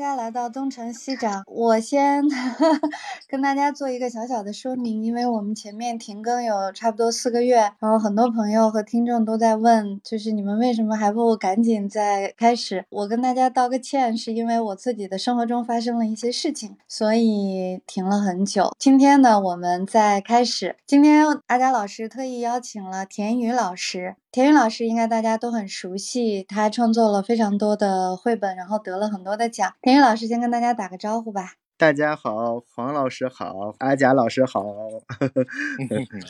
大家来到东城西长，我先 跟大家做一个小小的说明，因为我们前面停更有差不多四个月，然后很多朋友和听众都在问，就是你们为什么还不赶紧再开始？我跟大家道个歉，是因为我自己的生活中发生了一些事情，所以停了很久。今天呢，我们再开始。今天阿佳老师特意邀请了田雨老师。田雨老师应该大家都很熟悉，他创作了非常多的绘本，然后得了很多的奖。田雨老师先跟大家打个招呼吧。大家好，黄老师好，阿贾老师好。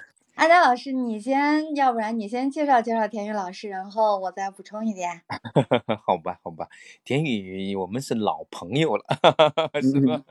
阿佳老师，你先，要不然你先介绍介绍田雨老师，然后我再补充一点。好吧，好吧，田雨，我们是老朋友了，是吧？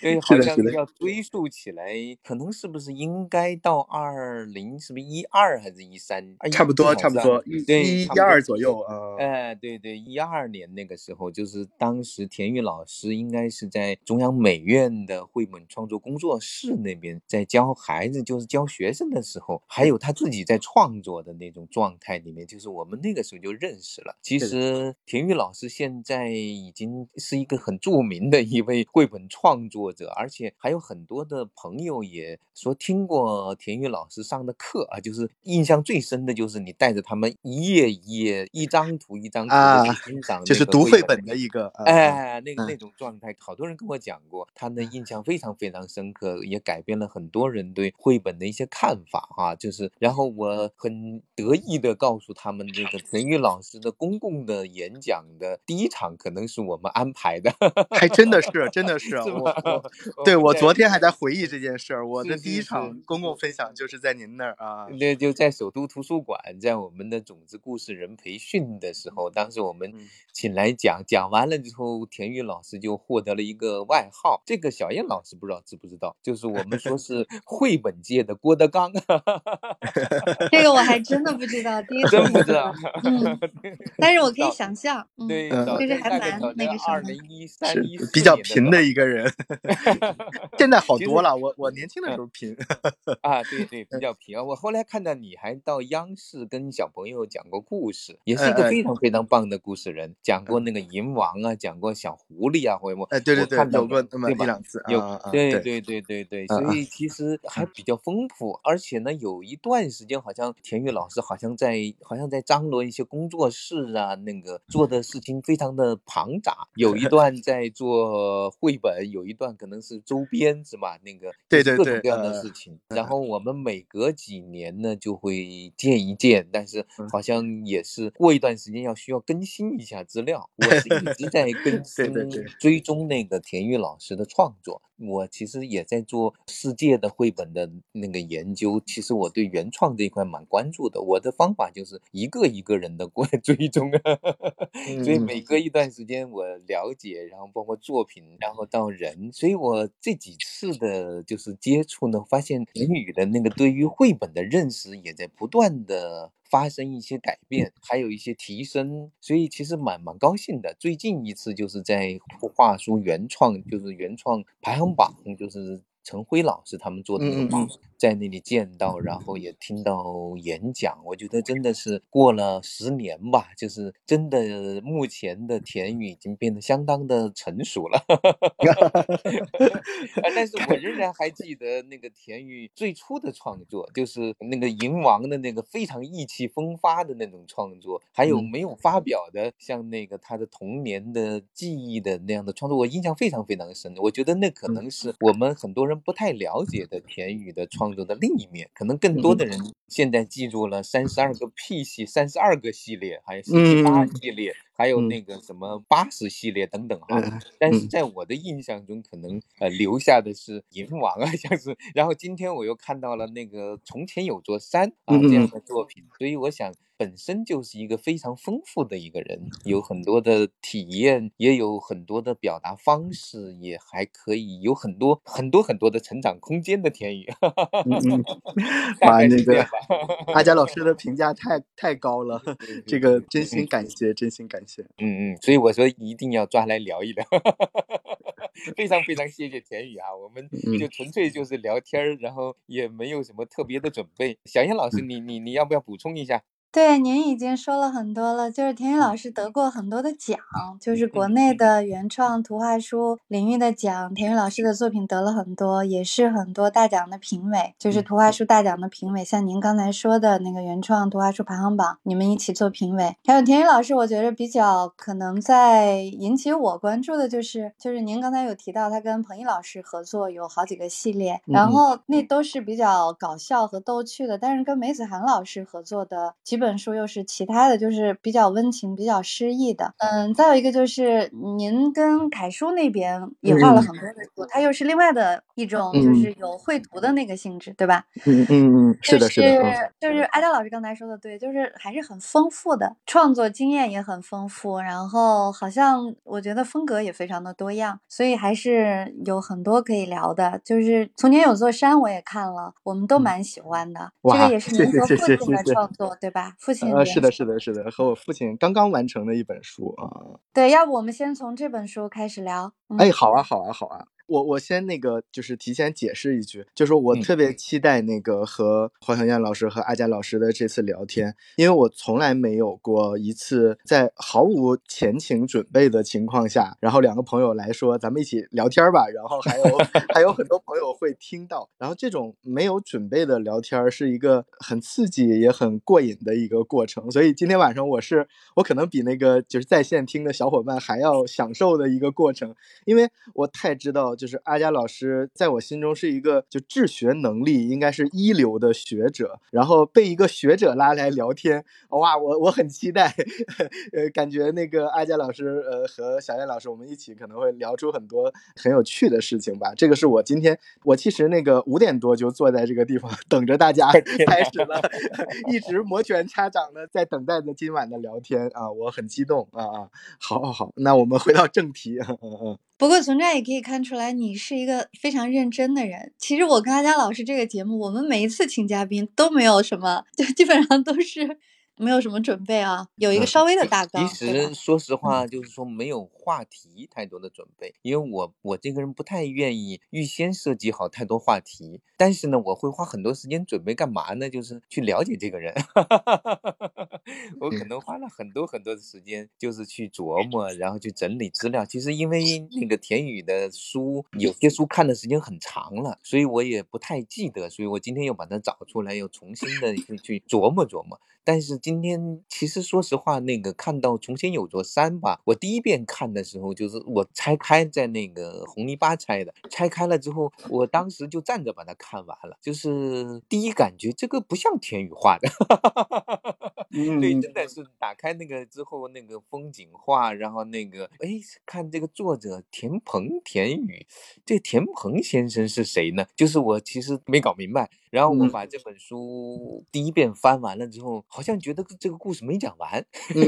对，好像要追溯起来，可能是不是应该到二零，是不是一二还是一三？差不多，差不多，一一二左右啊。哎，对对，一二年那个时候，就是当时田雨老师应该是在中央美院的绘本创作工作室那边，在教孩子，就是教学生的时候。还有他自己在创作的那种状态里面，就是我们那个时候就认识了。其实田玉老师现在已经是一个很著名的一位绘本创作者，而且还有很多的朋友也说听过田玉老师上的课啊。就是印象最深的就是你带着他们一页一页、一张图一张图的去欣赏，就是读绘本的一个哎，那个那种状态，好多人跟我讲过，他的印象非常非常深刻，也改变了很多人对绘本的一些看法哈。啊，就是，然后我很得意的告诉他们，这个田玉老师的公共的演讲的第一场可能是我们安排的，还真的是，真的 是，我我，对我昨天还在回忆这件事儿，我的第一场公共分享就是在您那儿啊，那就在首都图书馆，在我们的种子故事人培训的时候，当时我们请来讲，讲完了之后，田玉老师就获得了一个外号，这个小燕老师不知道知不知道，就是我们说是绘本界的郭德纲。这个我还真的不知道，第一次真不知道。嗯，但是我可以想象，对，就是还蛮那个什么。二零一三一比较贫的一个人，现在好多了。我我年轻的时候贫啊，对对，比较贫啊。我后来看到你还到央视跟小朋友讲过故事，也是一个非常非常棒的故事人，讲过那个银王啊，讲过小狐狸啊，或者我哎，对对对，有过那么一两次，有对对对对对，所以其实还比较丰富，而且呢有。有一段时间，好像田玉老师好像在，好像在张罗一些工作室啊，那个做的事情非常的庞杂。有一 段在做绘本，有一段可能是周边，是吧？那个对对对，各种各样的事情。然后我们每隔几年呢就会见一见，但是好像也是过一段时间要需要更新一下资料。我是一直在更 新追踪那个田玉老师的创作。我其实也在做世界的绘本的那个研究，其实我对原创这一块蛮关注的。我的方法就是一个一个人的过来追踪，所以每隔一段时间我了解，然后包括作品，然后到人，所以我这几次的就是接触呢，发现言语的那个对于绘本的认识也在不断的。发生一些改变，还有一些提升，所以其实蛮蛮高兴的。最近一次就是在画书原创，就是原创排行榜，就是。陈辉老师他们做的那个榜，在那里见到，然后也听到演讲，我觉得真的是过了十年吧，就是真的目前的田宇已经变得相当的成熟了。但是我仍然还记得那个田宇最初的创作，就是那个银王的那个非常意气风发的那种创作，还有没有发表的像那个他的童年的记忆的那样的创作，我印象非常非常深。我觉得那可能是我们很多人。不太了解的田宇的创作的另一面，可能更多的人现在记住了三十二个 P 系、三十二个系列，还有四十八系列，还有那个什么八十系列等等哈。但是在我的印象中，可能呃留下的是银王啊，像是。然后今天我又看到了那个从前有座山啊这样的作品，所以我想本身就是一个非常丰富的一个人，有很多的体验，也有很多的表达方式，也还可以有很多很多很多的成长空间的田宇。嗯，把，那个阿佳老师的评价太太高了，这个真心 感谢，真心感谢。嗯嗯，所以我说一定要抓来聊一聊。非常非常谢谢田宇啊，我们就纯粹就是聊天儿，然后也没有什么特别的准备。小燕老师，你你你要不要补充一下？对，您已经说了很多了，就是田雨老师得过很多的奖，就是国内的原创图画书领域的奖，田雨老师的作品得了很多，也是很多大奖的评委，就是图画书大奖的评委。像您刚才说的那个原创图画书排行榜，你们一起做评委。还有田雨老师，我觉得比较可能在引起我关注的就是，就是您刚才有提到他跟彭毅老师合作有好几个系列，然后那都是比较搞笑和逗趣的，但是跟梅子涵老师合作的基本。本书又是其他的，就是比较温情、比较诗意的。嗯，再有一个就是您跟凯叔那边也画了很多的书，它又是另外的一种，就是有绘图的那个性质，对吧？嗯嗯嗯，是的，是的。就是艾达老师刚才说的对，就是还是很丰富的，创作经验也很丰富，然后好像我觉得风格也非常的多样，所以还是有很多可以聊的。就是从前有座山我也看了，我们都蛮喜欢的。这个也是您和父亲的创作，对吧？父亲呃，是的，是的，是的，和我父亲刚刚完成的一本书啊。对，要不我们先从这本书开始聊？哎，好啊，好啊，好啊。我我先那个就是提前解释一句，就是我特别期待那个和黄小燕老师和阿佳老师的这次聊天，因为我从来没有过一次在毫无前情准备的情况下，然后两个朋友来说咱们一起聊天吧，然后还有还有很多朋友会听到，然后这种没有准备的聊天是一个很刺激也很过瘾的一个过程，所以今天晚上我是我可能比那个就是在线听的小伙伴还要享受的一个过程，因为我太知道。就是阿佳老师在我心中是一个就治学能力应该是一流的学者，然后被一个学者拉来聊天，哇，我我很期待，呃，感觉那个阿佳老师呃和小燕老师我们一起可能会聊出很多很有趣的事情吧。这个是我今天我其实那个五点多就坐在这个地方等着大家 开始了，一直摩拳擦掌的在等待着今晚的聊天啊，我很激动啊啊，好好好，那我们回到正题，嗯嗯。不过从这也可以看出来，你是一个非常认真的人。其实我跟阿佳老师这个节目，我们每一次请嘉宾都没有什么，就基本上都是。没有什么准备啊，有一个稍微的大纲。其实说实话，就是说没有话题太多的准备，因为我我这个人不太愿意预先设计好太多话题。但是呢，我会花很多时间准备干嘛呢？就是去了解这个人。我可能花了很多很多的时间，就是去琢磨，然后去整理资料。其实因为那个田宇的书，有些书看的时间很长了，所以我也不太记得。所以我今天又把它找出来，又重新的去去琢磨琢磨。但是今天其实说实话，那个看到从前有座山吧，我第一遍看的时候就是我拆开在那个红泥巴拆的，拆开了之后，我当时就站着把它看完了，就是第一感觉这个不像田雨画的，对，真的是打开那个之后那个风景画，然后那个哎看这个作者田鹏田宇，这田鹏先生是谁呢？就是我其实没搞明白。然后我把这本书第一遍翻完了之后，好像觉得这个故事没讲完，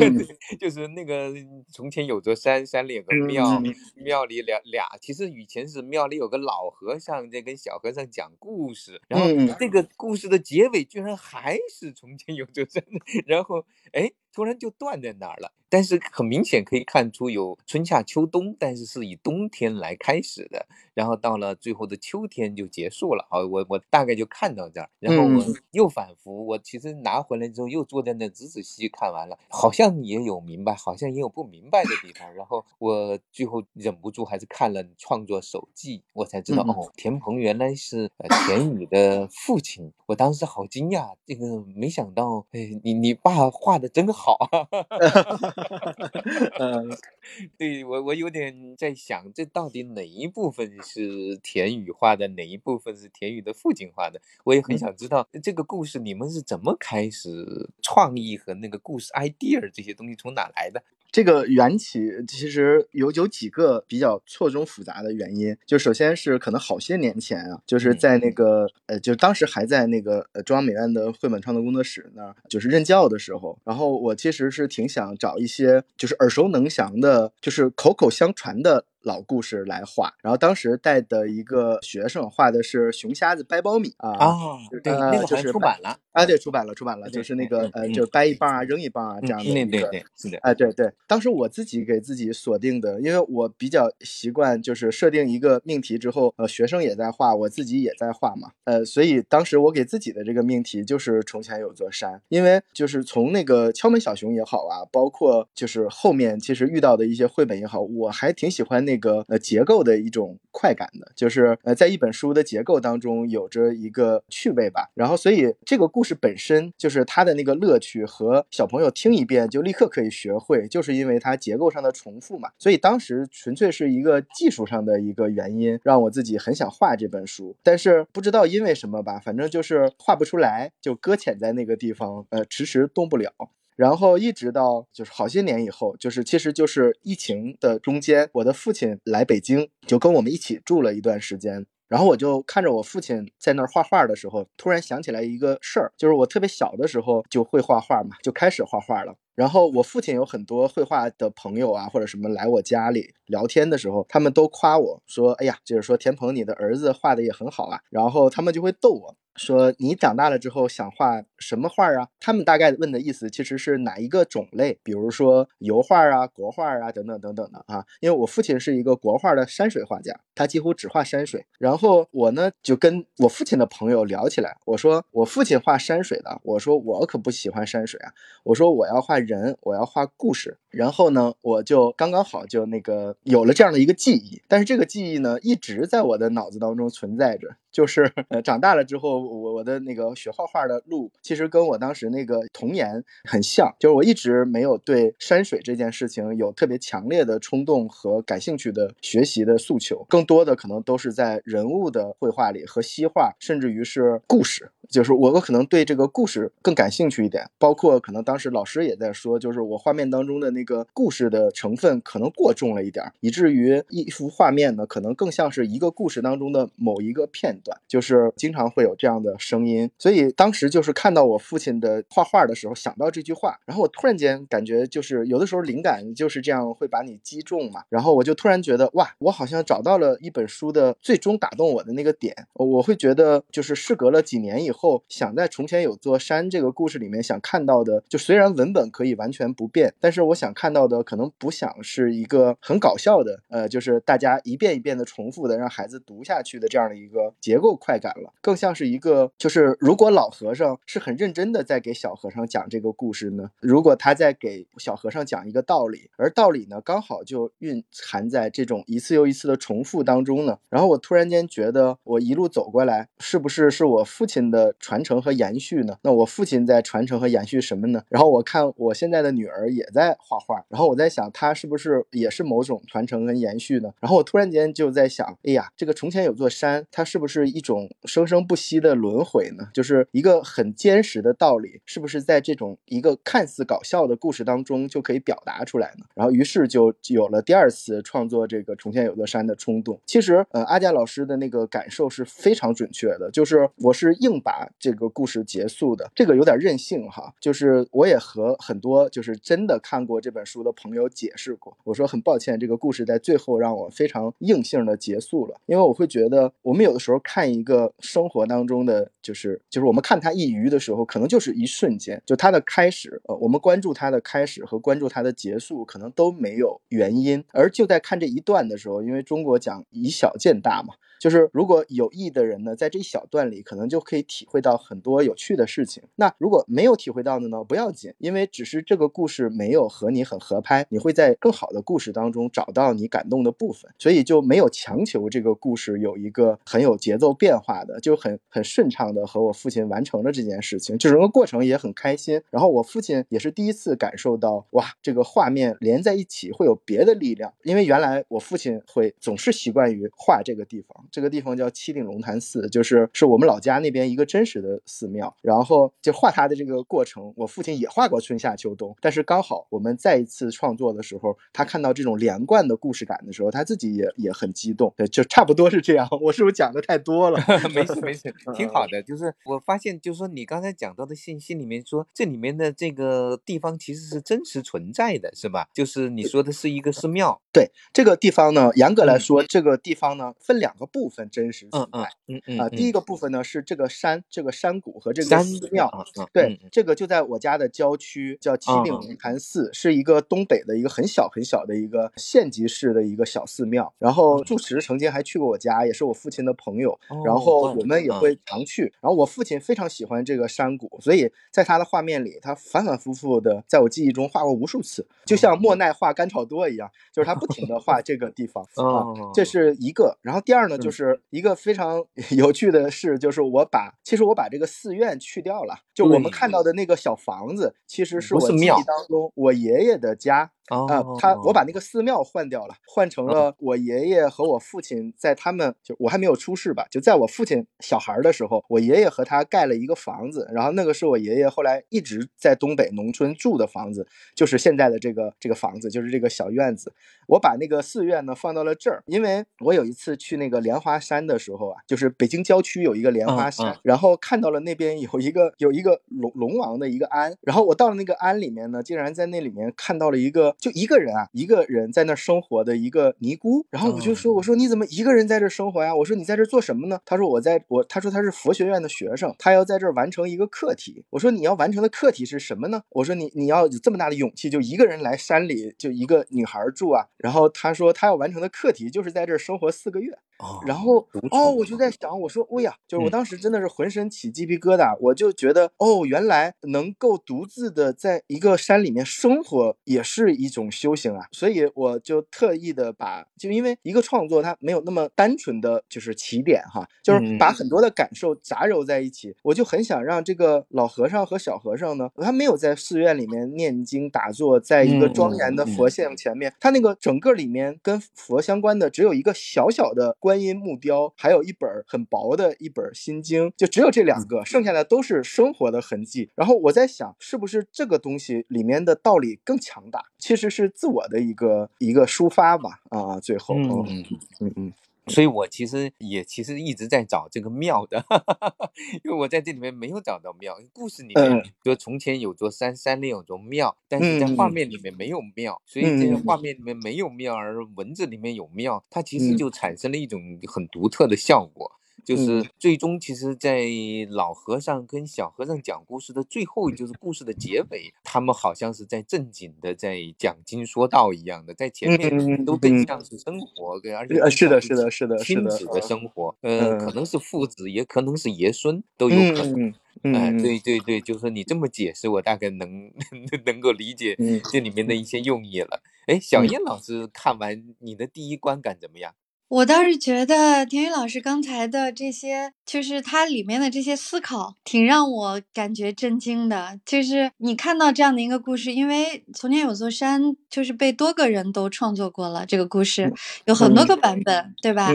就是那个从前有座山，山里有个庙，庙里俩俩，其实以前是庙里有个老和尚在跟小和尚讲故事，然后这个故事的结尾居然还是从前有座山，然后哎。突然就断在那儿了，但是很明显可以看出有春夏秋冬，但是是以冬天来开始的，然后到了最后的秋天就结束了。好，我我大概就看到这儿，然后我又反复，我其实拿回来之后又坐在那仔仔细细看完了，好像也有明白，好像也有不明白的地方。然后我最后忍不住还是看了创作手记，我才知道哦，田鹏原来是田雨的父亲。我当时好惊讶，这个没想到，哎，你你爸画的真好。好，嗯，对我我有点在想，这到底哪一部分是田宇画的，哪一部分是田宇的父亲画的？我也很想知道这个故事你们是怎么开始创意和那个故事 idea 这些东西从哪来的。这个缘起其实有有几个比较错综复杂的原因。就首先是可能好些年前啊，就是在那个呃，就当时还在那个呃中央美院的绘本创作工作室那儿，就是任教的时候，然后我其实是挺想找一些就是耳熟能详的，就是口口相传的。老故事来画，然后当时带的一个学生画的是熊瞎子掰苞米啊啊，对，那个就是出版了啊，对，出版了，出版了，就是那个呃，就掰一棒啊，扔一棒啊这样的对对对，是的，哎，对对，当时我自己给自己锁定的，因为我比较习惯就是设定一个命题之后，呃，学生也在画，我自己也在画嘛，呃，所以当时我给自己的这个命题就是从前有座山，因为就是从那个敲门小熊也好啊，包括就是后面其实遇到的一些绘本也好，我还挺喜欢。那个一个呃结构的一种快感的，就是呃在一本书的结构当中有着一个趣味吧。然后所以这个故事本身就是它的那个乐趣和小朋友听一遍就立刻可以学会，就是因为它结构上的重复嘛。所以当时纯粹是一个技术上的一个原因，让我自己很想画这本书。但是不知道因为什么吧，反正就是画不出来，就搁浅在那个地方，呃迟迟动不了。然后一直到就是好些年以后，就是其实就是疫情的中间，我的父亲来北京，就跟我们一起住了一段时间。然后我就看着我父亲在那儿画画的时候，突然想起来一个事儿，就是我特别小的时候就会画画嘛，就开始画画了。然后我父亲有很多绘画的朋友啊，或者什么来我家里聊天的时候，他们都夸我说：“哎呀，就是说田鹏你的儿子画的也很好啊。”然后他们就会逗我。说你长大了之后想画什么画啊？他们大概问的意思其实是哪一个种类，比如说油画啊、国画啊等等等等的啊。因为我父亲是一个国画的山水画家，他几乎只画山水。然后我呢就跟我父亲的朋友聊起来，我说我父亲画山水的，我说我可不喜欢山水啊，我说我要画人，我要画故事。然后呢，我就刚刚好就那个有了这样的一个记忆，但是这个记忆呢一直在我的脑子当中存在着。就是呃，长大了之后，我我的那个学画画的路，其实跟我当时那个童年很像。就是我一直没有对山水这件事情有特别强烈的冲动和感兴趣的学习的诉求，更多的可能都是在人物的绘画里和西画，甚至于是故事。就是我我可能对这个故事更感兴趣一点，包括可能当时老师也在说，就是我画面当中的那个故事的成分可能过重了一点，以至于一幅画面呢，可能更像是一个故事当中的某一个片段，就是经常会有这样的声音。所以当时就是看到我父亲的画画的时候，想到这句话，然后我突然间感觉就是有的时候灵感就是这样会把你击中嘛，然后我就突然觉得哇，我好像找到了一本书的最终打动我的那个点，我会觉得就是事隔了几年以后。想在从前有座山这个故事里面想看到的，就虽然文本可以完全不变，但是我想看到的可能不想是一个很搞笑的，呃，就是大家一遍一遍的重复的让孩子读下去的这样的一个结构快感了，更像是一个就是如果老和尚是很认真的在给小和尚讲这个故事呢，如果他在给小和尚讲一个道理，而道理呢刚好就蕴含在这种一次又一次的重复当中呢，然后我突然间觉得我一路走过来，是不是是我父亲的。传承和延续呢？那我父亲在传承和延续什么呢？然后我看我现在的女儿也在画画，然后我在想，它是不是也是某种传承跟延续呢？然后我突然间就在想，哎呀，这个从前有座山，它是不是一种生生不息的轮回呢？就是一个很坚实的道理，是不是在这种一个看似搞笑的故事当中就可以表达出来呢？然后于是就有了第二次创作这个从前有座山的冲动。其实，呃，阿佳老师的那个感受是非常准确的，就是我是硬把。这个故事结束的，这个有点任性哈。就是我也和很多就是真的看过这这本书的朋友解释过，我说很抱歉，这个故事在最后让我非常硬性的结束了，因为我会觉得我们有的时候看一个生活当中的，就是就是我们看它一隅的时候，可能就是一瞬间，就它的开始，呃，我们关注它的开始和关注它的结束，可能都没有原因，而就在看这一段的时候，因为中国讲以小见大嘛。就是如果有意的人呢，在这一小段里，可能就可以体会到很多有趣的事情。那如果没有体会到的呢，不要紧，因为只是这个故事没有和你你很合拍，你会在更好的故事当中找到你感动的部分，所以就没有强求这个故事有一个很有节奏变化的，就很很顺畅的和我父亲完成了这件事情，就整个过程也很开心。然后我父亲也是第一次感受到，哇，这个画面连在一起会有别的力量，因为原来我父亲会总是习惯于画这个地方。这个地方叫七顶龙潭寺，就是是我们老家那边一个真实的寺庙。然后就画它的这个过程，我父亲也画过春夏秋冬，但是刚好我们在再一次创作的时候，他看到这种连贯的故事感的时候，他自己也也很激动。对，就差不多是这样。我是不是讲的太多了？没事没事，挺好的。就是我发现，就是说你刚才讲到的信息里面说，这里面的这个地方其实是真实存在的，是吧？就是你说的是一个寺庙。对，这个地方呢，严格来说，这个地方呢分两个部分真实存在。嗯嗯啊，第一个部分呢是这个山，这个山谷和这个寺庙。对，这个就在我家的郊区，叫七顶龙潭寺，是一个东北的一个很小很小的一个县级市的一个小寺庙。然后住持曾经还去过我家，也是我父亲的朋友。然后我们也会常去。然后我父亲非常喜欢这个山谷，所以在他的画面里，他反反复复的在我记忆中画过无数次，就像莫奈画甘草多一样，就是他不停的画这个地方啊。这是一个。然后第二呢，就是一个非常有趣的事，就是我把其实我把这个寺院去掉了。就我们看到的那个小房子，其实是我记忆当中我爷爷的家。啊，他我把那个寺庙换掉了，换成了我爷爷和我父亲在他们就我还没有出世吧，就在我父亲小孩的时候，我爷爷和他盖了一个房子，然后那个是我爷爷后来一直在东北农村住的房子，就是现在的这个这个房子，就是这个小院子。我把那个寺院呢放到了这儿，因为我有一次去那个莲花山的时候啊，就是北京郊区有一个莲花山，然后看到了那边有一个有一个龙龙王的一个庵，然后我到了那个庵里面呢，竟然在那里面看到了一个。就一个人啊，一个人在那生活的一个尼姑，然后我就说，我说你怎么一个人在这生活呀？我说你在这做什么呢？他说我在我，他说他是佛学院的学生，他要在这儿完成一个课题。我说你要完成的课题是什么呢？我说你你要有这么大的勇气，就一个人来山里，就一个女孩住啊。然后他说他要完成的课题就是在这儿生活四个月。然后哦，我就在想，我说，哎呀，就是我当时真的是浑身起鸡皮疙瘩，我就觉得，哦，原来能够独自的在一个山里面生活也是一种修行啊，所以我就特意的把，就因为一个创作它没有那么单纯的就是起点哈，就是把很多的感受杂糅在一起，我就很想让这个老和尚和小和尚呢，他没有在寺院里面念经打坐，在一个庄严的佛像前面，他那个整个里面跟佛相关的只有一个小小的。观音木雕，还有一本很薄的一本心经，就只有这两个，剩下的都是生活的痕迹。然后我在想，是不是这个东西里面的道理更强大？其实是自我的一个一个抒发吧。啊，最后，嗯嗯嗯嗯。所以我其实也其实一直在找这个庙的，因为我在这里面没有找到庙。故事里面说从前有座山，山里有座庙，但是在画面里面没有庙，所以这个画面里面没有庙，而文字里面有庙，它其实就产生了一种很独特的效果。就是最终，其实，在老和尚跟小和尚讲故事的最后，就是故事的结尾，他们好像是在正经的在讲经说道一样的，在前面都更像是生活，跟而且是的，是的，是的，亲子的生活，呃，可能是父子，也可能是爷孙，都有可能。哎，对对对，就是你这么解释，我大概能 能够理解这里面的一些用意了。哎，小燕老师看完你的第一观感怎么样？我倒是觉得田雨老师刚才的这些，就是它里面的这些思考，挺让我感觉震惊的。就是你看到这样的一个故事，因为从前有座山，就是被多个人都创作过了这个故事，有很多个版本，对吧？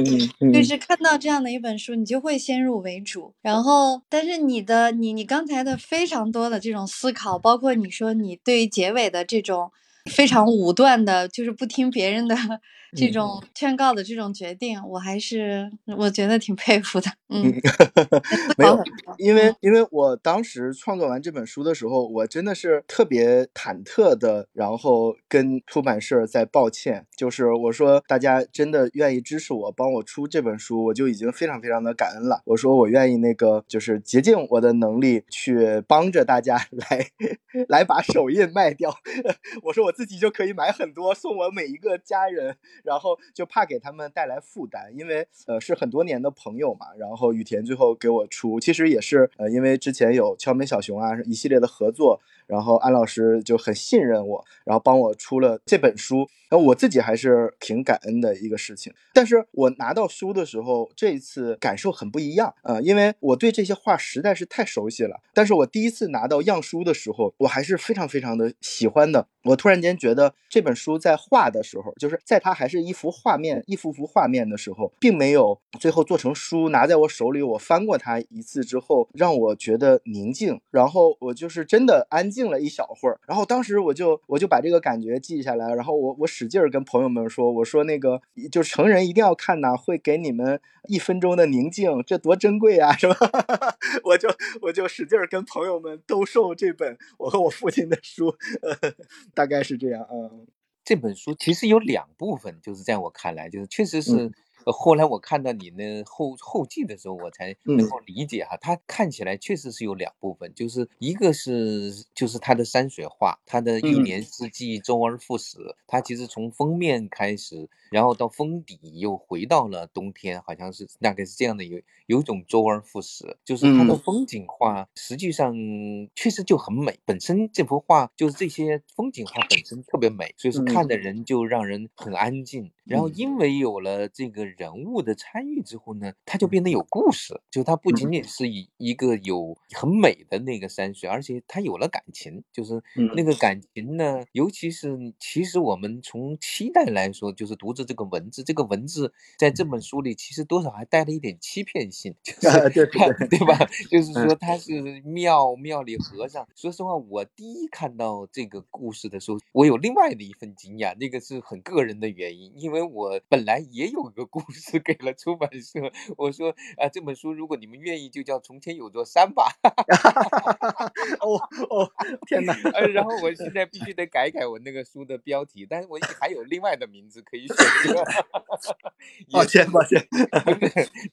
就是看到这样的一本书，你就会先入为主。然后，但是你的你你刚才的非常多的这种思考，包括你说你对于结尾的这种非常武断的，就是不听别人的。这种劝告的这种决定，我还是我觉得挺佩服的。嗯，没有，因为因为我当时创作完这本书的时候，我真的是特别忐忑的，然后跟出版社在抱歉，就是我说大家真的愿意支持我，帮我出这本书，我就已经非常非常的感恩了。我说我愿意那个就是竭尽我的能力去帮着大家 来来把首印卖掉。我说我自己就可以买很多送我每一个家人。然后就怕给他们带来负担，因为呃是很多年的朋友嘛。然后雨田最后给我出，其实也是呃因为之前有敲门小熊啊一系列的合作，然后安老师就很信任我，然后帮我出了这本书。然后我自己还是挺感恩的一个事情。但是我拿到书的时候，这一次感受很不一样啊，因为我对这些画实在是太熟悉了。但是我第一次拿到样书的时候，我还是非常非常的喜欢的。我突然间觉得这本书在画的时候，就是在它还是一幅画面、一幅幅画面的时候，并没有最后做成书拿在我手里。我翻过它一次之后，让我觉得宁静，然后我就是真的安静了一小会儿。然后当时我就我就把这个感觉记下来，然后我我使劲儿跟朋友们说，我说那个就成人一定要看呐，会给你们一分钟的宁静，这多珍贵啊，是吧？我就我就使劲儿跟朋友们兜售这本我和我父亲的书。大概是这样，嗯，这本书其实有两部分，就是在我看来，就是确实是。后来我看到你那后后记的时候，我才能够理解哈，它看起来确实是有两部分，就是一个是就是它的山水画，它的一年四季周而复始，它其实从封面开始，然后到封底又回到了冬天，好像是大概是这样的，有有一种周而复始，就是它的风景画实际上确实就很美，本身这幅画就是这些风景画本身特别美，所以说看的人就让人很安静，然后因为有了这个。人物的参与之后呢，它就变得有故事，就它不仅仅是一一个有很美的那个山水，而且它有了感情，就是那个感情呢，尤其是其实我们从期待来说，就是读着这个文字，这个文字在这本书里其实多少还带了一点欺骗性，就是对对吧？就是说他是庙庙里和尚。说实话，我第一看到这个故事的时候，我有另外的一份惊讶，那个是很个人的原因，因为我本来也有一个故。故事给了出版社，我说啊，这本书如果你们愿意，就叫《从前有座山》吧。哦哦，天哪！然后我现在必须得改改我那个书的标题，但是我还有另外的名字可以选择。抱歉抱歉，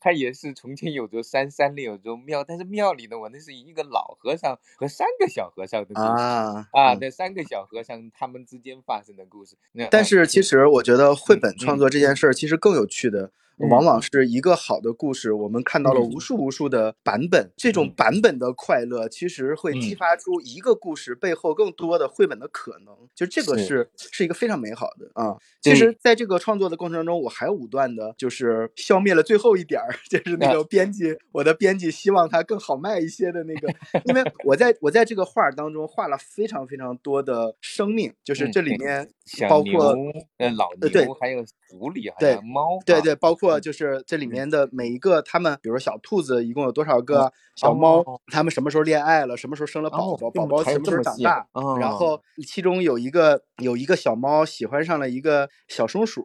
他也是从前有座山，山里有座庙，但是庙里的，我那是一个老和尚和三个小和尚的故事啊啊，那三个小和尚他们之间发生的故事。但是其实我觉得绘本创作这件事儿其实更有趣的。Canada 往往是一个好的故事，我们看到了无数无数的版本，这种版本的快乐其实会激发出一个故事背后更多的绘本的可能，就这个是。是一个非常美好的啊。其实，在这个创作的过程中，我还武断的就是消灭了最后一点儿，就是那个编辑，我的编辑希望它更好卖一些的那个，因为我在我在这个画当中画了非常非常多的生命，就是这里面包括呃老牛，还有狐狸，还有猫，对对，包括。就是这里面的每一个，他们比如说小兔子一共有多少个？小猫，他们什么时候恋爱了？什么时候生了宝宝？宝宝什么时候长大？然后其中有一个有一个小猫喜欢上了一个小松鼠，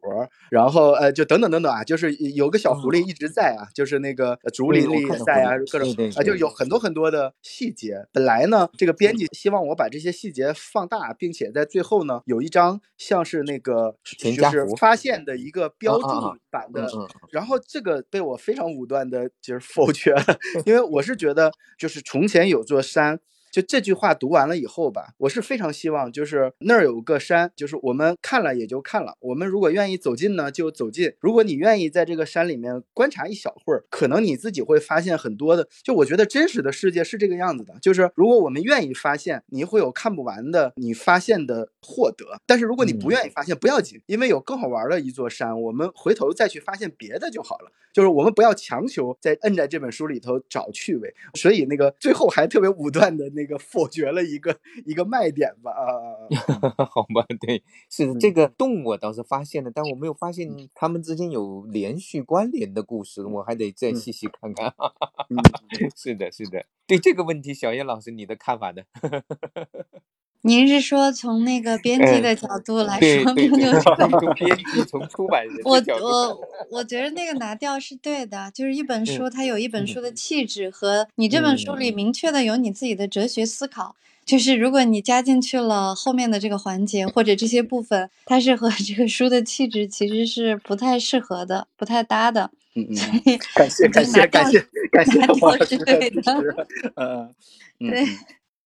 然后呃，就等等等等啊，就是有个小狐狸一直在啊，就是那个竹林里在啊，各种啊，就有很多很多的细节。本来呢，这个编辑希望我把这些细节放大，并且在最后呢，有一张像是那个就是发现的一个标注版的，然后这个被我非常武断的就是否决了，因为我是觉。得就是从前有座山。就这句话读完了以后吧，我是非常希望，就是那儿有个山，就是我们看了也就看了。我们如果愿意走近呢，就走近。如果你愿意在这个山里面观察一小会儿，可能你自己会发现很多的。就我觉得真实的世界是这个样子的，就是如果我们愿意发现，你会有看不完的你发现的获得。但是如果你不愿意发现，不要紧，因为有更好玩的一座山，我们回头再去发现别的就好了。就是我们不要强求在摁在这本书里头找趣味。所以那个最后还特别武断的那。一个否决了一个一个卖点吧啊，好吧，对，是这个动物我倒是发现了，但我没有发现他们之间有连续关联的故事，我还得再细细看看。是的，是的，对这个问题，小叶老师你的看法呢？您是说从那个编辑的角度来说 编辑从出版人我我我觉得那个拿掉是对的，就是一本书它有一本书的气质和你这本书里明确的有你自己的哲学思考，就是如果你加进去了后面的这个环节或者这些部分，它是和这个书的气质其实是不太适合的，不太搭的。嗯嗯，感谢感谢感谢感谢我是对的，嗯对。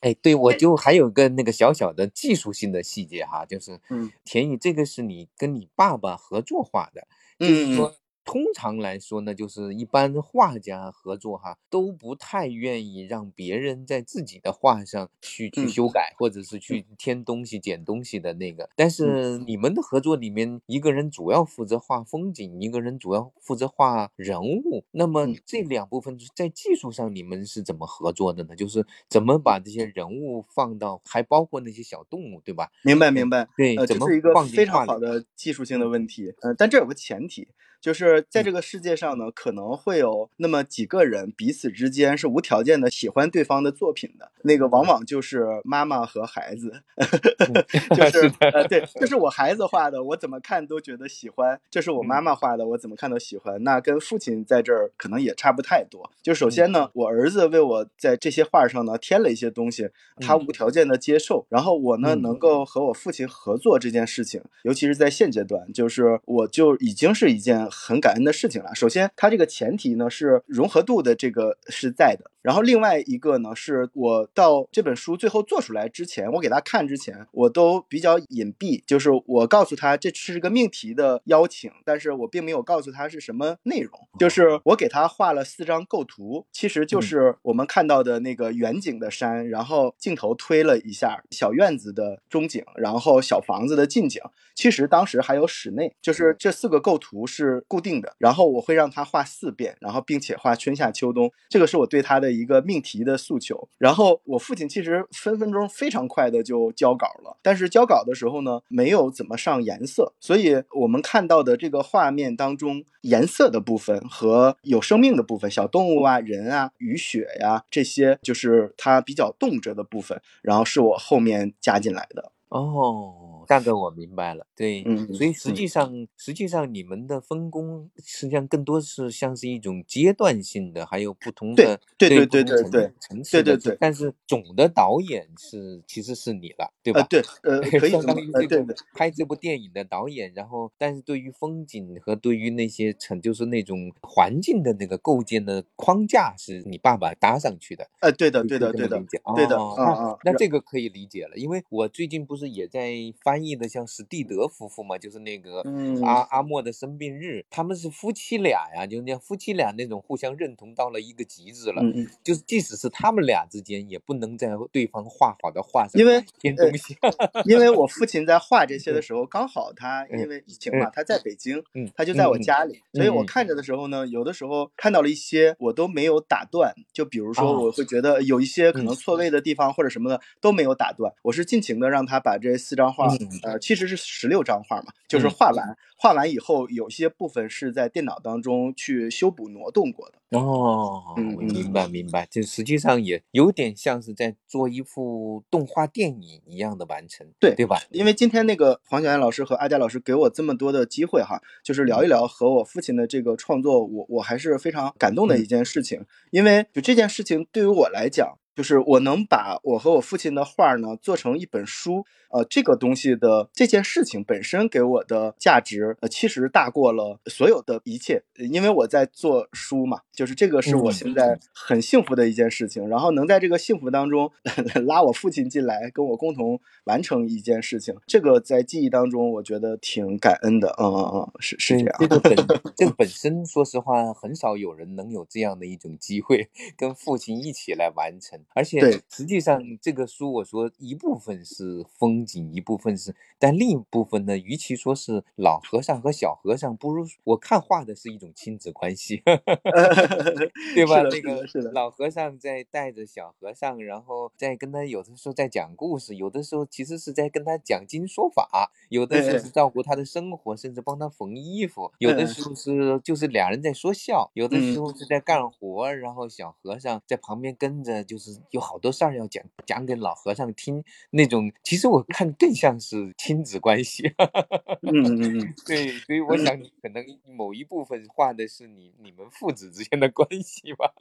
哎，对，我就还有个那个小小的技术性的细节哈，就是，嗯，田宇，这个是你跟你爸爸合作画的，就是说。通常来说呢，就是一般画家合作哈，都不太愿意让别人在自己的画上去去修改，或者是去添东西、减东西的那个。但是你们的合作里面，一个人主要负责画风景，一个人主要负责画人物。那么这两部分在技术上你们是怎么合作的呢？就是怎么把这些人物放到，还包括那些小动物，对吧？明白，明白。对，呃，这是一个非常好的技术性的问题。嗯，但这有个前提。就是在这个世界上呢，可能会有那么几个人彼此之间是无条件的喜欢对方的作品的，那个往往就是妈妈和孩子，就 是呃对，这是我孩子画的，我怎么看都觉得喜欢；这是我妈妈画的，我怎么看都喜欢。那跟父亲在这儿可能也差不太多。就首先呢，我儿子为我在这些画上呢添了一些东西，他无条件的接受，然后我呢能够和我父亲合作这件事情，尤其是在现阶段，就是我就已经是一件。很感恩的事情了。首先，它这个前提呢是融合度的这个是在的。然后另外一个呢，是我到这本书最后做出来之前，我给他看之前，我都比较隐蔽，就是我告诉他这是个命题的邀请，但是我并没有告诉他是什么内容。就是我给他画了四张构图，其实就是我们看到的那个远景的山，然后镜头推了一下小院子的中景，然后小房子的近景。其实当时还有室内，就是这四个构图是固定的。然后我会让他画四遍，然后并且画春夏秋冬，这个是我对他的。一个命题的诉求，然后我父亲其实分分钟非常快的就交稿了，但是交稿的时候呢，没有怎么上颜色，所以我们看到的这个画面当中，颜色的部分和有生命的部分，小动物啊、人啊、雨雪呀这些，就是它比较动着的部分，然后是我后面加进来的。哦，大概我明白了。对，所以实际上，实际上你们的分工实际上更多是像是一种阶段性的，还有不同的对对对对对层次的。对对对。但是总的导演是其实是你了，对吧？对，呃，可以相当于这个拍这部电影的导演。然后，但是对于风景和对于那些成就是那种环境的那个构建的框架，是你爸爸搭上去的。呃，对的，对的，对的，对的。啊啊，那这个可以理解了，因为我最近不是。也在翻译的像史蒂德夫妇嘛，就是那个阿阿莫的生病日，他们是夫妻俩呀，就是那夫妻俩那种互相认同到了一个极致了，就是即使是他们俩之间也不能在对方画好的画上因为添东西，因为我父亲在画这些的时候，刚好他因为疫情嘛，他在北京，他就在我家里，所以我看着的时候呢，有的时候看到了一些我都没有打断，就比如说我会觉得有一些可能错位的地方或者什么的都没有打断，我是尽情的让他把。这四张画，呃，其实是十六张画嘛，就是画完，画完以后，有些部分是在电脑当中去修补挪动过的。哦，明白明白，这实际上也有点像是在做一幅动画电影一样的完成，对对吧？因为今天那个黄小燕老师和阿佳老师给我这么多的机会哈，就是聊一聊和我父亲的这个创作，我我还是非常感动的一件事情，因为就这件事情对于我来讲。就是我能把我和我父亲的画呢做成一本书，呃，这个东西的这件事情本身给我的价值，呃，其实大过了所有的一切，因为我在做书嘛，就是这个是我现在很幸福的一件事情。然后能在这个幸福当中 拉我父亲进来，跟我共同完成一件事情，这个在记忆当中我觉得挺感恩的。嗯嗯嗯，是是这样。这个本这个本身，说实话，很少有人能有这样的一种机会，跟父亲一起来完成。而且实际上，这个书我说一部分是风景，一部分是，但另一部分呢，与其说是老和尚和小和尚，不如我看画的是一种亲子关系，对 吧？那个老和尚在带着小和尚，然后在跟他有的时候在讲故事，有的时候其实是在跟他讲经说法，有的时候是照顾他的生活，甚至帮他缝衣服，有的时候是就是俩人在说笑，有的时候是在干活，然后小和尚在旁边跟着，就是。有好多事儿要讲，讲给老和尚听，那种其实我看更像是亲子关系。嗯嗯嗯，对，所以我想可能某一部分画的是你你们父子之间的关系吧。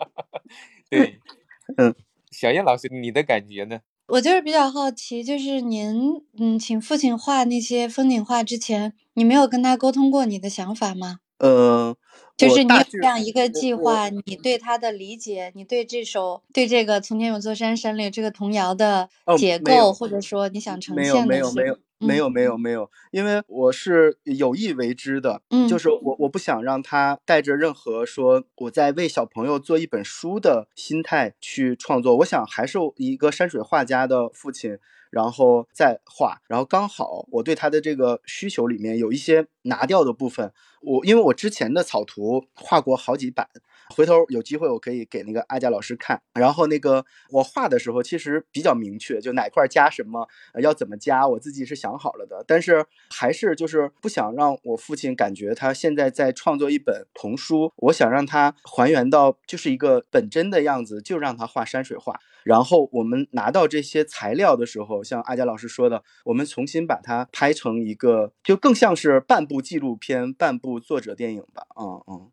对，嗯，小燕老师，你的感觉呢？我就是比较好奇，就是您嗯，请父亲画那些风景画之前，你没有跟他沟通过你的想法吗？呃，就是你有这样一个计划，你对它的理解，你对这首对这个从前有座山山里这个童谣的结构，或者说你想呈现的，没有没有没有没有没有没有，因为我是有意为之的，就是我我不想让他带着任何说我在为小朋友做一本书的心态去创作，我想还是一个山水画家的父亲。然后再画，然后刚好我对他的这个需求里面有一些拿掉的部分，我因为我之前的草图画过好几版。回头有机会我可以给那个阿佳老师看，然后那个我画的时候其实比较明确，就哪块加什么，要怎么加，我自己是想好了的。但是还是就是不想让我父亲感觉他现在在创作一本童书，我想让他还原到就是一个本真的样子，就让他画山水画。然后我们拿到这些材料的时候，像阿佳老师说的，我们重新把它拍成一个，就更像是半部纪录片，半部作者电影吧。嗯嗯。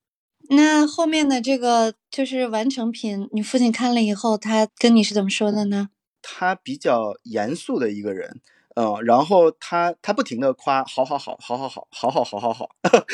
那后面的这个就是完成品，你父亲看了以后，他跟你是怎么说的呢？他比较严肃的一个人。嗯，然后他他不停的夸，好好好，好好好，好好好好好，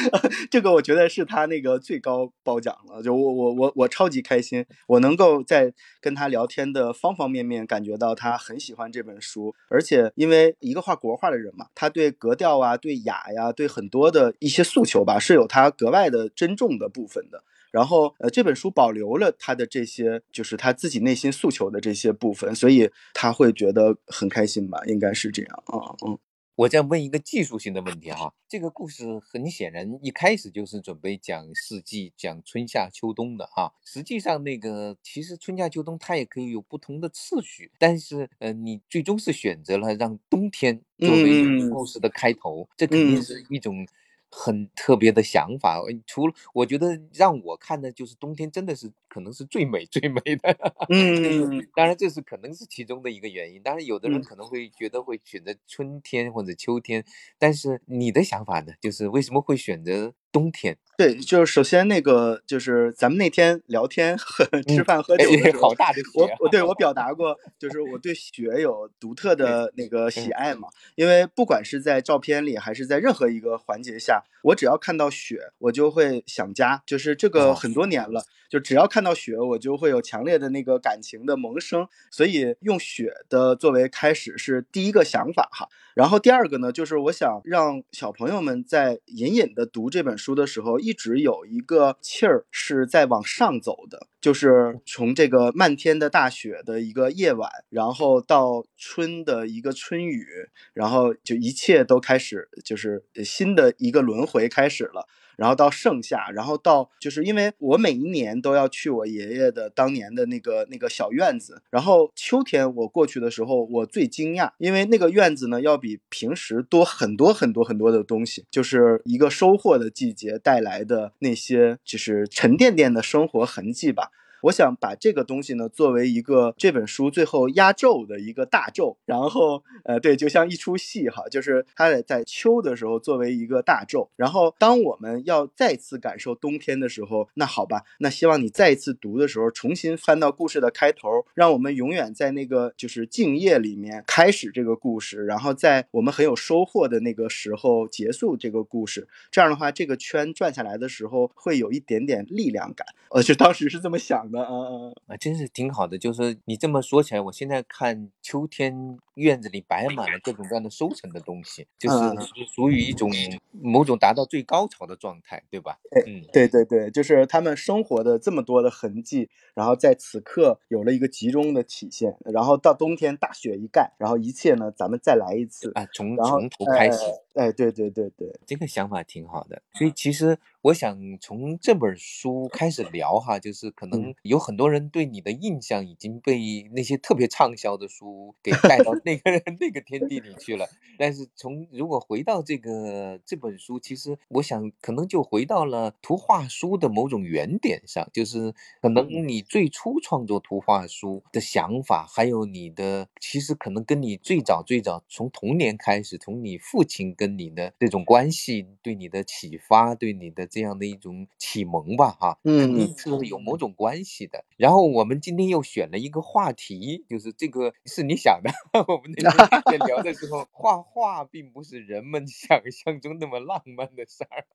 这个我觉得是他那个最高褒奖了。就我我我我超级开心，我能够在跟他聊天的方方面面感觉到他很喜欢这本书，而且因为一个画国画的人嘛，他对格调啊、对雅呀、对很多的一些诉求吧，是有他格外的珍重的部分的。然后，呃，这本书保留了他的这些，就是他自己内心诉求的这些部分，所以他会觉得很开心吧，应该是这样啊。嗯，我再问一个技术性的问题哈，这个故事很显然一开始就是准备讲四季、讲春夏秋冬的哈。实际上，那个其实春夏秋冬它也可以有不同的次序，但是，呃，你最终是选择了让冬天作为故事的开头，这肯定是一种。很特别的想法，除了我觉得让我看的就是冬天真的是可能是最美 最美的，嗯，当然这是可能是其中的一个原因，当然有的人可能会觉得会选择春天或者秋天，但是你的想法呢，就是为什么会选择？冬天，对，就是首先那个就是咱们那天聊天喝吃饭喝酒的时候，我我对我 表达过，就是我对雪有独特的那个喜爱嘛。因为不管是在照片里还是在任何一个环节下，我只要看到雪，我就会想家。就是这个很多年了，就只要看到雪，我就会有强烈的那个感情的萌生。所以用雪的作为开始是第一个想法哈。然后第二个呢，就是我想让小朋友们在隐隐的读这本书的时候，一直有一个气儿是在往上走的，就是从这个漫天的大雪的一个夜晚，然后到春的一个春雨，然后就一切都开始，就是新的一个轮回开始了。然后到盛夏，然后到就是因为我每一年都要去我爷爷的当年的那个那个小院子，然后秋天我过去的时候，我最惊讶，因为那个院子呢要比平时多很多很多很多的东西，就是一个收获的季节带来的那些就是沉甸甸的生活痕迹吧。我想把这个东西呢，作为一个这本书最后压轴的一个大轴，然后，呃，对，就像一出戏哈，就是它在秋的时候作为一个大轴，然后当我们要再次感受冬天的时候，那好吧，那希望你再一次读的时候，重新翻到故事的开头，让我们永远在那个就是静夜里面开始这个故事，然后在我们很有收获的那个时候结束这个故事。这样的话，这个圈转下来的时候会有一点点力量感。呃，就当时是这么想。啊啊啊！真是挺好的，就是你这么说起来，我现在看秋天院子里摆满了各种各样的收成的东西，就是属于一种某种达到最高潮的状态，对吧？嗯，对对对，就是他们生活的这么多的痕迹，然后在此刻有了一个集中的体现，然后到冬天大雪一盖，然后一切呢，咱们再来一次啊，从从头开始。哎，对对对对，这个想法挺好的。所以其实我想从这本书开始聊哈，就是可能有很多人对你的印象已经被那些特别畅销的书给带到那 个 那个天地里去了。但是从如果回到这个这本书，其实我想可能就回到了图画书的某种原点上，就是可能你最初创作图画书的想法，还有你的其实可能跟你最早最早从童年开始，从你父亲。跟你的这种关系，对你的启发，对你的这样的一种启蒙吧，哈，嗯，是有某种关系的。然后我们今天又选了一个话题，就是这个是你想的，我们那天在聊的时候，画画并不是人们想象中那么浪漫的事儿。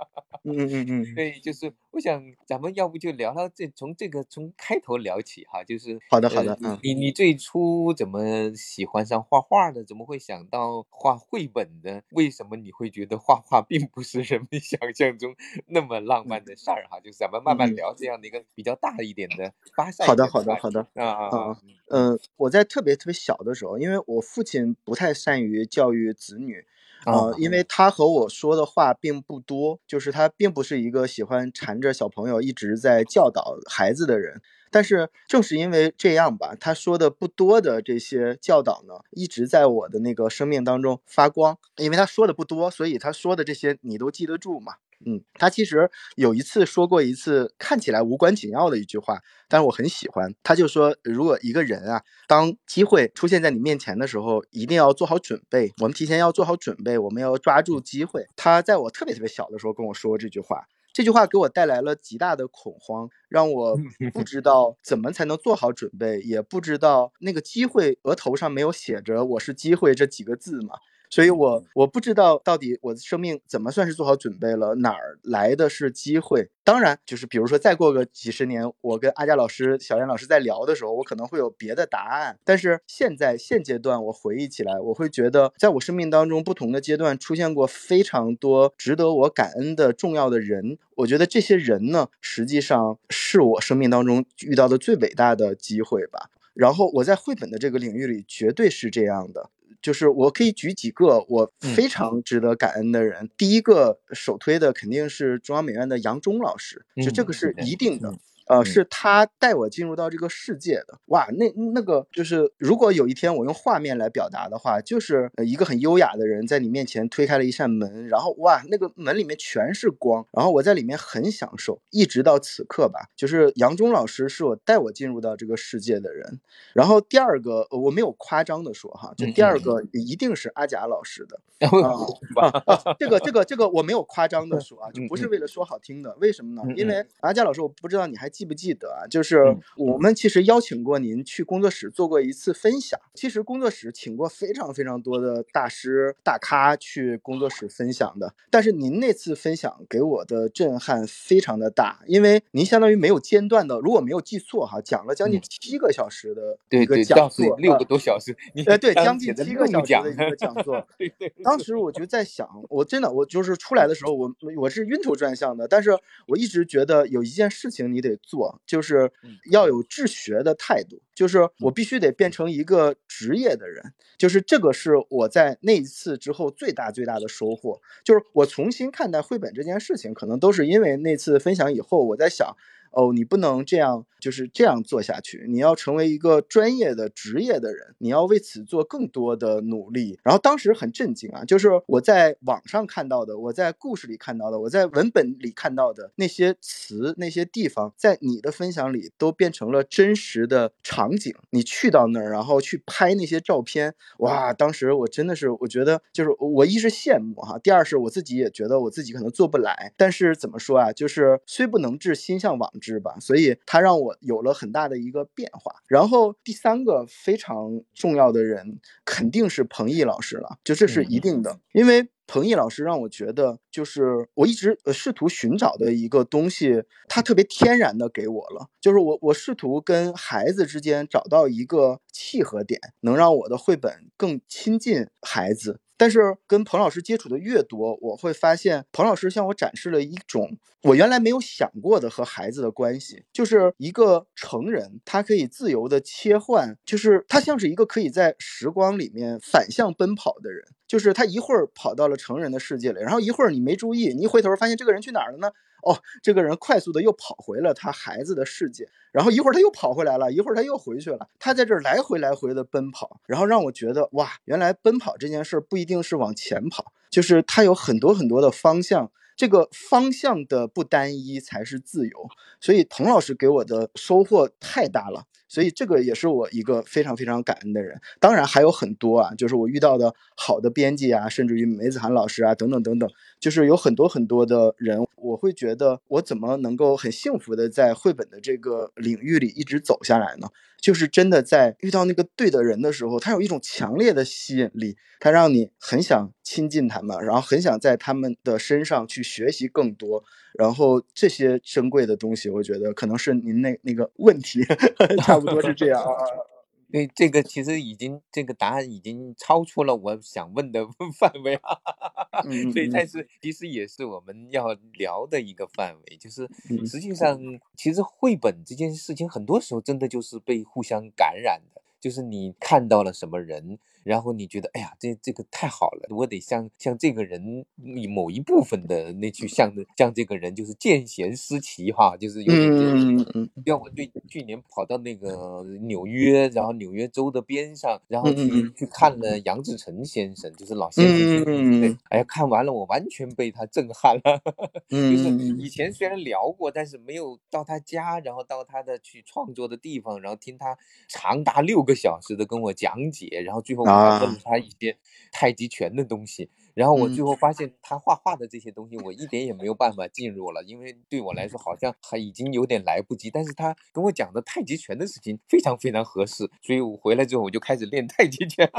嗯嗯嗯，对，就是我想咱们要不就聊聊这从这个从开头聊起哈，就是好的好的，嗯，你你最初怎么喜欢上画画的？怎么会想到画绘本的？为什么你会觉得画画并不是人们想象中那么浪漫的事儿？哈，就是咱们慢慢聊这样的一个比较大一点的发散。好的好的好的啊啊啊嗯，我在特别特别小的时候，因为我父亲不太善于教育子女。呃，因为他和我说的话并不多，就是他并不是一个喜欢缠着小朋友一直在教导孩子的人。但是正是因为这样吧，他说的不多的这些教导呢，一直在我的那个生命当中发光。因为他说的不多，所以他说的这些你都记得住嘛。嗯，他其实有一次说过一次看起来无关紧要的一句话，但是我很喜欢。他就说，如果一个人啊，当机会出现在你面前的时候，一定要做好准备。我们提前要做好准备，我们要抓住机会。他在我特别特别小的时候跟我说过这句话，这句话给我带来了极大的恐慌，让我 不知道怎么才能做好准备，也不知道那个机会额头上没有写着“我是机会”这几个字嘛。所以，我我不知道到底我的生命怎么算是做好准备了，哪儿来的是机会？当然，就是比如说，再过个几十年，我跟阿佳老师、小燕老师在聊的时候，我可能会有别的答案。但是现在现阶段，我回忆起来，我会觉得，在我生命当中不同的阶段出现过非常多值得我感恩的重要的人。我觉得这些人呢，实际上是我生命当中遇到的最伟大的机会吧。然后我在绘本的这个领域里，绝对是这样的。就是我可以举几个我非常值得感恩的人。第一个首推的肯定是中央美院的杨忠老师，就这个是一定的。呃，是他带我进入到这个世界的。哇，那那个就是，如果有一天我用画面来表达的话，就是一个很优雅的人在你面前推开了一扇门，然后哇，那个门里面全是光，然后我在里面很享受，一直到此刻吧。就是杨忠老师是我带我进入到这个世界的人。然后第二个，我没有夸张的说哈，就第二个一定是阿贾老师的。啊，这个这个这个我没有夸张的说啊，就不是为了说好听的。为什么呢？因为阿贾老师，我不知道你还。记不记得啊？就是我们其实邀请过您去工作室做过一次分享。其实工作室请过非常非常多的大师大咖去工作室分享的，但是您那次分享给我的震撼非常的大，因为您相当于没有间断的，如果没有记错哈，讲了将近七个小时的一个讲座，六个多小时。哎，对，将近七个小时的一个讲座。对对。当时我就在想，我真的，我就是出来的时候，我我是晕头转向的，但是我一直觉得有一件事情你得。做就是要有治学的态度，就是我必须得变成一个职业的人，就是这个是我在那一次之后最大最大的收获，就是我重新看待绘本这件事情，可能都是因为那次分享以后，我在想。哦，你不能这样，就是这样做下去。你要成为一个专业的职业的人，你要为此做更多的努力。然后当时很震惊啊，就是我在网上看到的，我在故事里看到的，我在文本里看到的那些词、那些地方，在你的分享里都变成了真实的场景。你去到那儿，然后去拍那些照片，哇！当时我真的是，我觉得就是我一是羡慕哈，第二是我自己也觉得我自己可能做不来。但是怎么说啊，就是虽不能至，心向往之。是吧？所以他让我有了很大的一个变化。然后第三个非常重要的人肯定是彭毅老师了，就这是一定的。因为彭毅老师让我觉得，就是我一直呃试图寻找的一个东西，他特别天然的给我了。就是我我试图跟孩子之间找到一个契合点，能让我的绘本更亲近孩子。但是跟彭老师接触的越多，我会发现彭老师向我展示了一种我原来没有想过的和孩子的关系，就是一个成人，他可以自由的切换，就是他像是一个可以在时光里面反向奔跑的人，就是他一会儿跑到了成人的世界里，然后一会儿你没注意，你一回头发现这个人去哪儿了呢？哦，这个人快速的又跑回了他孩子的世界，然后一会儿他又跑回来了，一会儿他又回去了，他在这儿来回来回的奔跑，然后让我觉得哇，原来奔跑这件事不一定是往前跑，就是他有很多很多的方向，这个方向的不单一才是自由。所以童老师给我的收获太大了。所以这个也是我一个非常非常感恩的人。当然还有很多啊，就是我遇到的好的编辑啊，甚至于梅子涵老师啊，等等等等，就是有很多很多的人，我会觉得我怎么能够很幸福的在绘本的这个领域里一直走下来呢？就是真的在遇到那个对的人的时候，他有一种强烈的吸引力，他让你很想亲近他们，然后很想在他们的身上去学习更多。然后这些珍贵的东西，我觉得可能是您那那个问题 差不多是这样啊。对，这个其实已经这个答案已经超出了我想问的 范围啊。对，但是其实也是我们要聊的一个范围，就是实际上其实绘本这件事情，很多时候真的就是被互相感染的，就是你看到了什么人。然后你觉得，哎呀，这这个太好了，我得向向这个人某一部分的那去向向这个人，就是见贤思齐哈，就是有点这种。像我对去年跑到那个纽约，然后纽约州的边上，然后去去看了杨志成先生，就是老先生。对，哎呀，看完了我完全被他震撼了。就是以前虽然聊过，但是没有到他家，然后到他的去创作的地方，然后听他长达六个小时的跟我讲解，然后最后。问他一些太极拳的东西，然后我最后发现他画画的这些东西，我一点也没有办法进入了，因为对我来说好像还已经有点来不及。但是他跟我讲的太极拳的事情非常非常合适，所以我回来之后我就开始练太极拳。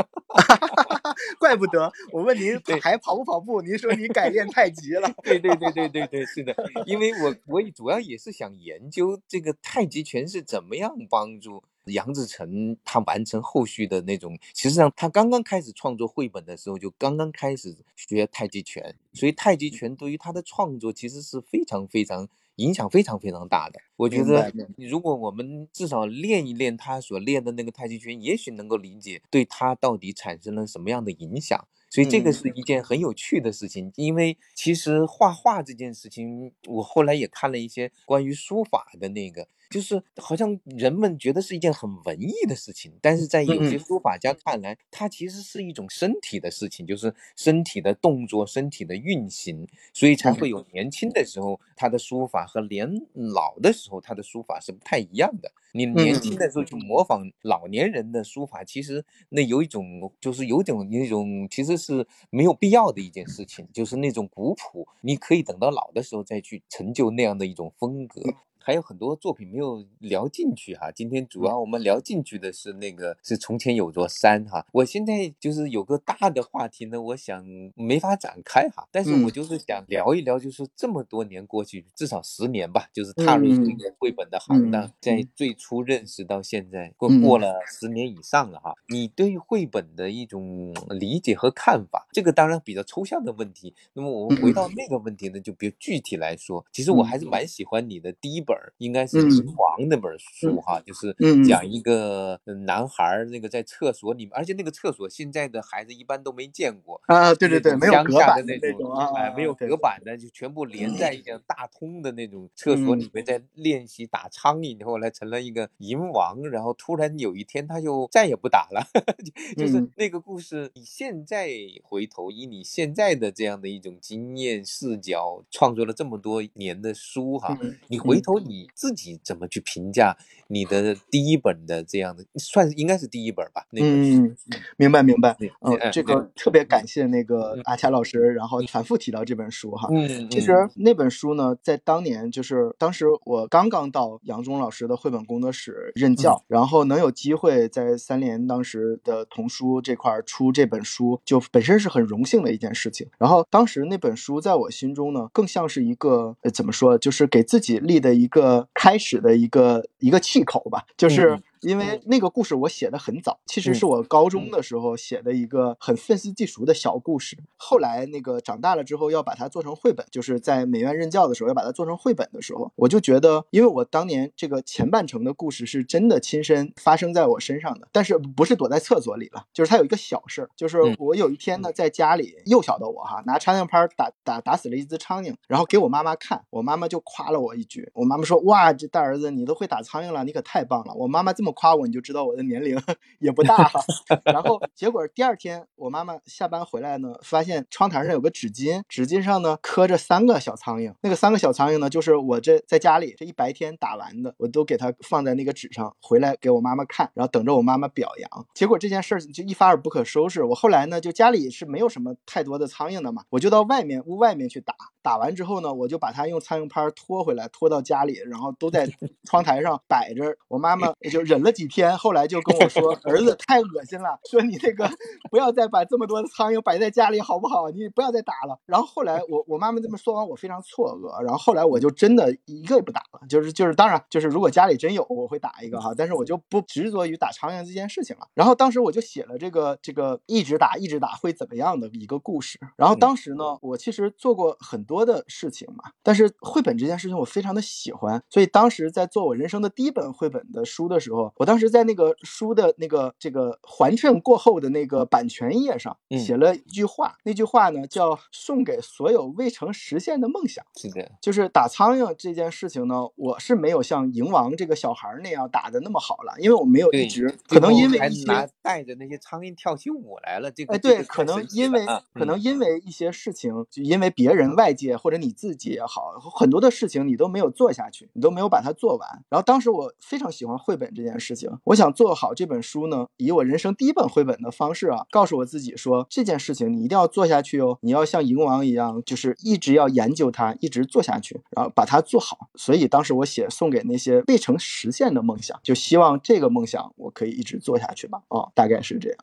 怪不得我问您还跑不跑步，您说你改练太极了。对对对对对对，是的，因为我我主要也是想研究这个太极拳是怎么样帮助。杨志成他完成后续的那种，其实上他刚刚开始创作绘本的时候，就刚刚开始学太极拳，所以太极拳对于他的创作其实是非常非常影响非常非常大的。我觉得，如果我们至少练一练他所练的那个太极拳，也许能够理解对他到底产生了什么样的影响。所以这个是一件很有趣的事情，因为其实画画这件事情，我后来也看了一些关于书法的那个。就是好像人们觉得是一件很文艺的事情，但是在有些书法家看来，它其实是一种身体的事情，就是身体的动作、身体的运行，所以才会有年轻的时候他的书法和年老的时候他的书法是不太一样的。你年轻的时候去模仿老年人的书法，其实那有一种就是有种那种其实是没有必要的一件事情，就是那种古朴，你可以等到老的时候再去成就那样的一种风格。还有很多作品没有聊进去哈，今天主要我们聊进去的是那个是从前有座山哈。我现在就是有个大的话题呢，我想没法展开哈，但是我就是想聊一聊，就是这么多年过去，至少十年吧，就是踏入这个绘本的行当，在最初认识到现在过过了十年以上了哈。你对绘本的一种理解和看法，这个当然比较抽象的问题。那么我们回到那个问题呢，就比如具体来说，其实我还是蛮喜欢你的第一本。应该是《王》那本书哈，就是讲一个男孩那个在厕所里面，而且那个厕所现在的孩子一般都没见过啊，对对对，没有隔板的那种，哎，没有隔板的，就全部连在一个大通的那种 厕所里面在练习打苍蝇，后来成了一个银王，然后突然有一天他就再也不打了，就是那个故事。你现在回头以你现在的这样的一种经验视角，创作了这么多年的书哈，你回头。你自己怎么去评价你的第一本的这样的，算是应该是第一本吧？嗯，明白明白。嗯，这个特别感谢那个阿恰老师，然后反复提到这本书哈。嗯，其实那本书呢，在当年就是当时我刚刚到杨忠老师的绘本工作室任教，然后能有机会在三联当时的童书这块出这本书，就本身是很荣幸的一件事情。然后当时那本书在我心中呢，更像是一个怎么说，就是给自己立的一个。个开始的一个一个气口吧，就是。因为那个故事我写的很早，其实是我高中的时候写的一个很愤世嫉俗的小故事。后来那个长大了之后要把它做成绘本，就是在美院任教的时候要把它做成绘本的时候，我就觉得，因为我当年这个前半程的故事是真的亲身发生在我身上的，但是不是躲在厕所里了，就是它有一个小事儿，就是我有一天呢在家里，幼小的我哈拿苍蝇拍打打打死了一只苍蝇，然后给我妈妈看，我妈妈就夸了我一句，我妈妈说哇这大儿子你都会打苍蝇了，你可太棒了。我妈妈这么。么夸我，你就知道我的年龄也不大哈。然后结果第二天我妈妈下班回来呢，发现窗台上有个纸巾，纸巾上呢刻着三个小苍蝇，那个三个小苍蝇呢就是我这在家里这一白天打完的，我都给它放在那个纸上，回来给我妈妈看，然后等着我妈妈表扬。结果这件事儿就一发而不可收拾。我后来呢，就家里是没有什么太多的苍蝇的嘛，我就到外面屋外面去打，打完之后呢，我就把它用苍蝇拍拖回来，拖到家里，然后都在 窗台上摆着。我妈妈就忍了几天，后来就跟我说：“儿子太恶心了，说你那个不要再把这么多的苍蝇摆在家里好不好？你不要再打了。”然后后来我我妈妈这么说完，我非常错愕。然后后来我就真的一个也不打了，就是就是当然就是如果家里真有，我会打一个哈，但是我就不执着于打苍蝇这件事情了。然后当时我就写了这个这个一直打一直打会怎么样的一个故事。然后当时呢，我其实做过很多的事情嘛，但是绘本这件事情我非常的喜欢，所以当时在做我人生的第一本绘本的书的时候，我当时在那个书的那个这个环衬过后的那个版权页上写了一句话，那句话呢叫“送给所有未曾实现的梦想”。是的，就是打苍蝇这件事情呢，我是没有像蝇王这个小孩那样打的那么好了，因为我没有一直可能因为一些带着那些苍蝇跳起舞来了，这个哎对，可能因为可能因为一些事情，就因为别人外界或者你自己也好，很多的事情你都没有做下去，你都没有把它做完。然后当时我非常喜欢绘本这件事情，我想做好这本书呢，以我人生第一本绘本的方式啊，告诉我自己说这件事情你一定要做下去哦，你要像蝇王一样，就是一直要研究它，一直做下去，然后把它做好。所以当时我写送给那些未曾实现的梦想，就希望这个梦想我可以一直做下去吧。哦，大概是这样。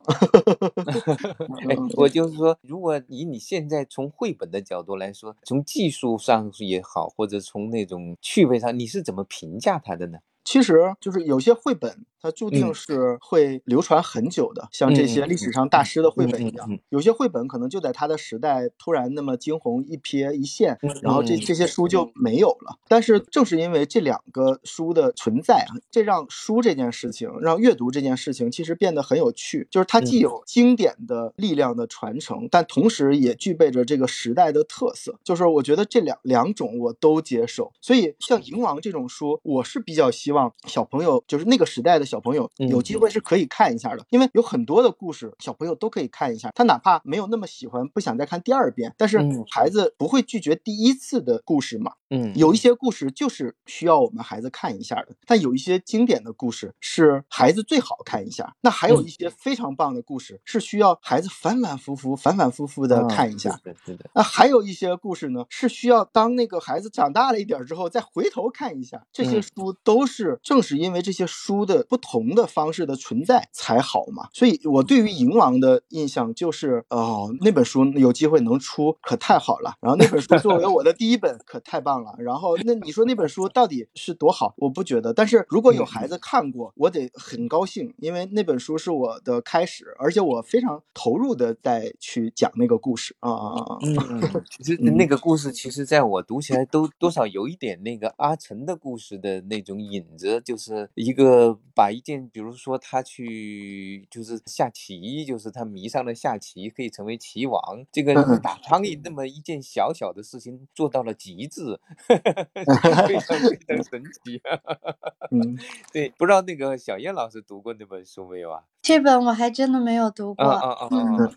我就是说，如果以你现在从绘本的角度来说，从技术上也好，或者从那种趣味上，你是怎么评价它的呢？其实就是有些绘本。它注定是会流传很久的，像这些历史上大师的绘本一样。有些绘本可能就在他的时代突然那么惊鸿一瞥一现，然后这这些书就没有了。但是正是因为这两个书的存在啊，这让书这件事情，让阅读这件事情其实变得很有趣。就是它既有经典的力量的传承，但同时也具备着这个时代的特色。就是我觉得这两两种我都接受。所以像《蝇王》这种书，我是比较希望小朋友，就是那个时代的。小朋友有机会是可以看一下的，因为有很多的故事，小朋友都可以看一下。他哪怕没有那么喜欢，不想再看第二遍，但是孩子不会拒绝第一次的故事嘛。嗯，有一些故事就是需要我们孩子看一下的，但有一些经典的故事是孩子最好看一下。那还有一些非常棒的故事是需要孩子反反复复、反反复复的看一下。对对对，那还有一些故事呢，是需要当那个孩子长大了一点之后再回头看一下。这些书都是正是因为这些书的不。同的方式的存在才好嘛，所以我对于蝇王的印象就是，哦，那本书有机会能出可太好了。然后那本书作为我的第一本可太棒了。然后那你说那本书到底是多好？我不觉得。但是如果有孩子看过，我得很高兴，因为那本书是我的开始，而且我非常投入的在去讲那个故事啊啊啊！嗯，其实那个故事其实在我读起来都多少有一点那个阿成的故事的那种影子，就是一个把。一件，比如说他去就是下棋，就是他迷上了下棋，可以成为棋王。这个打苍蝇那么一件小小的事情做到了极致，非常非常神奇。嗯，对，不知道那个小燕老师读过那本书没有啊？这本我还真的没有读过，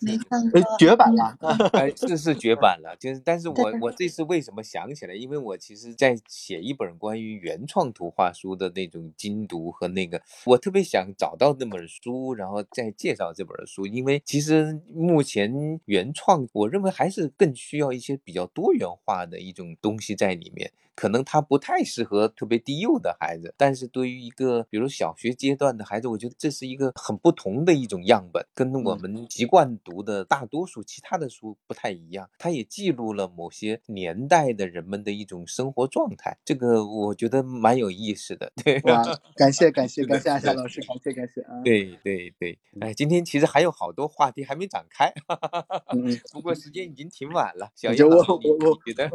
没看过，绝版了，哎，是是绝版了。就是，但是我我这次为什么想起来？因为我其实在写一本关于原创图画书的那种精读和那个。我特别想找到那本书，然后再介绍这本书，因为其实目前原创，我认为还是更需要一些比较多元化的一种东西在里面。可能他不太适合特别低幼的孩子，但是对于一个比如小学阶段的孩子，我觉得这是一个很不同的一种样本，跟我们习惯读的大多数其他的书不太一样。它也记录了某些年代的人们的一种生活状态，这个我觉得蛮有意思的。对，哇，感谢感谢感谢阿夏老师，感谢感谢啊。对对对，哎，今天其实还有好多话题还没展开，嗯，不过时间已经挺晚了。小叶，我我我觉得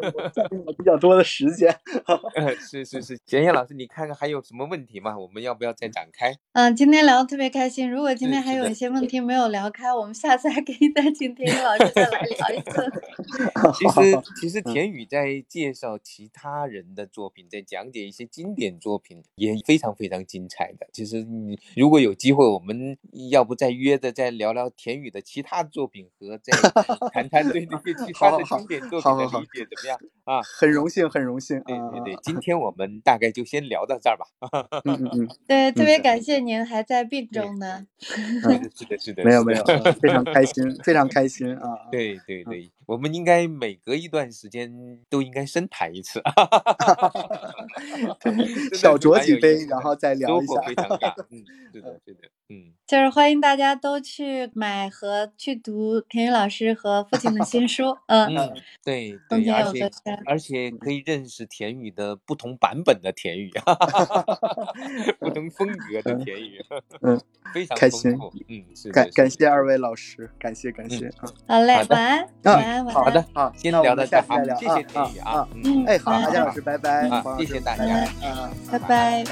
比较多的时间。天。是是是，贤贤老师，你看看还有什么问题吗？我们要不要再展开？嗯，今天聊的特别开心。如果今天还有一些问题没有聊开，我们下次还可以再请田宇老师再来聊一次。其实其实田宇在介绍其他人的作品，在讲解一些经典作品，也非常非常精彩的。其实你如果有机会，我们要不再约着再聊聊田宇的其他作品，和再 谈谈对那些其他的经典作品的理解怎么样啊？很荣幸，很荣幸。对对对，今天我们大概就先聊到这儿吧。嗯嗯嗯，对，特别感谢您还在病中呢。是的，是的，没有没有，非常开心，非常开心啊！对对对，我们应该每隔一段时间都应该深谈一次，小酌几杯，然后再聊一下。非常大，嗯，是的，是的，嗯，就。是欢迎大家都去买和去读田雨老师和父亲的新书，嗯嗯，对对，而且而且可以认识田雨的不同版本的田宇，不同风格的田雨，嗯，非常开心，嗯，是感感谢二位老师，感谢感谢啊，好嘞，晚安，晚安，晚安，好的，好，先聊到这，好，谢谢天宇啊，嗯，哎，好，大家老师，拜拜，谢谢大家，拜拜。